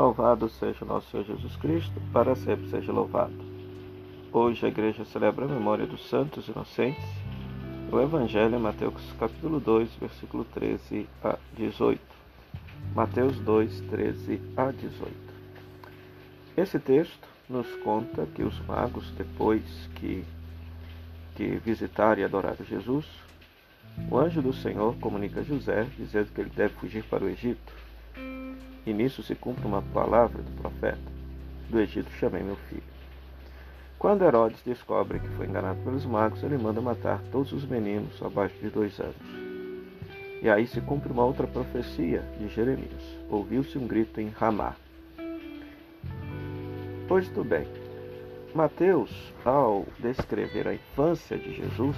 Louvado seja nosso Senhor Jesus Cristo, para sempre seja louvado. Hoje a igreja celebra a memória dos santos inocentes. O Evangelho é Mateus capítulo 2, versículo 13 a 18. Mateus 2, 13 a 18. Esse texto nos conta que os magos, depois que, que visitaram e adoraram Jesus, o anjo do Senhor comunica a José, dizendo que ele deve fugir para o Egito e nisso se cumpre uma palavra do profeta: Do Egito chamei meu filho. Quando Herodes descobre que foi enganado pelos magos, ele manda matar todos os meninos abaixo de dois anos. E aí se cumpre uma outra profecia de Jeremias. Ouviu-se um grito em Ramá. Pois tudo bem. Mateus, ao descrever a infância de Jesus,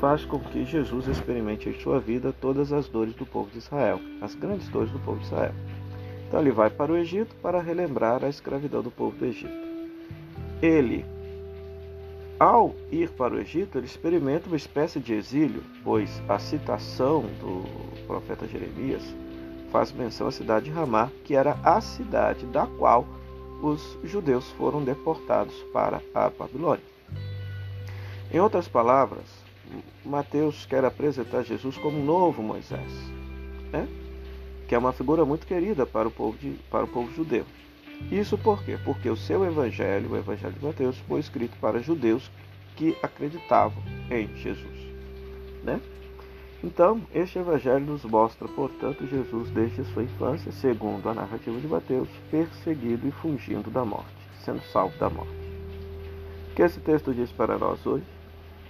faz com que Jesus experimente em sua vida todas as dores do povo de Israel, as grandes dores do povo de Israel. Então ele vai para o Egito para relembrar a escravidão do povo do Egito. Ele, ao ir para o Egito, ele experimenta uma espécie de exílio, pois a citação do profeta Jeremias faz menção à cidade de Ramá, que era a cidade da qual os judeus foram deportados para a Babilônia. Em outras palavras, Mateus quer apresentar Jesus como um novo Moisés. Né? Que é uma figura muito querida para o povo, de, para o povo judeu. Isso por quê? Porque o seu evangelho, o evangelho de Mateus, foi escrito para judeus que acreditavam em Jesus. Né? Então, este evangelho nos mostra, portanto, Jesus desde sua infância, segundo a narrativa de Mateus, perseguido e fugindo da morte, sendo salvo da morte. O que esse texto diz para nós hoje?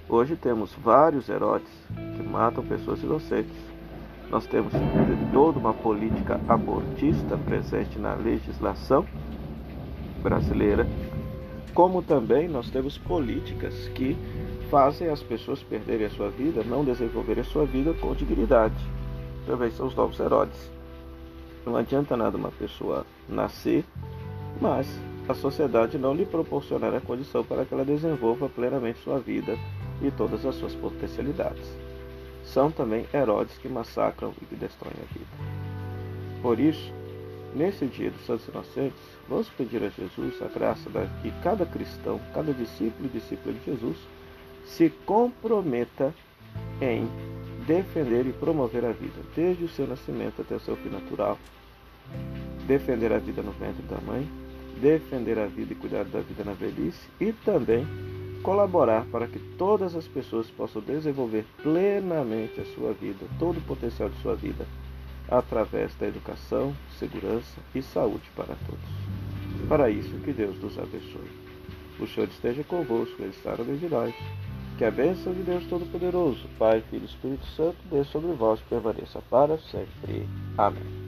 Hoje temos vários Herodes que matam pessoas inocentes nós temos toda uma política abortista presente na legislação brasileira, como também nós temos políticas que fazem as pessoas perderem a sua vida, não desenvolverem a sua vida com dignidade. Também são os novos Herodes. Não adianta nada uma pessoa nascer, mas a sociedade não lhe proporcionar a condição para que ela desenvolva plenamente sua vida e todas as suas potencialidades são também Herodes que massacram e que destroem a vida. Por isso, nesse dia dos Santos Inocentes, vamos pedir a Jesus a graça de que cada cristão, cada discípulo e discípula de Jesus se comprometa em defender e promover a vida, desde o seu nascimento até o seu fim natural. Defender a vida no ventre da mãe, defender a vida e cuidar da vida na velhice e também colaborar para que todas as pessoas possam desenvolver plenamente a sua vida, todo o potencial de sua vida, através da educação, segurança e saúde para todos. Para isso, que Deus nos abençoe. O Senhor esteja convosco, Ele está no meio de nós. Que a bênção de Deus Todo-Poderoso, Pai, Filho e Espírito Santo, dê sobre vós e permaneça para sempre. Amém.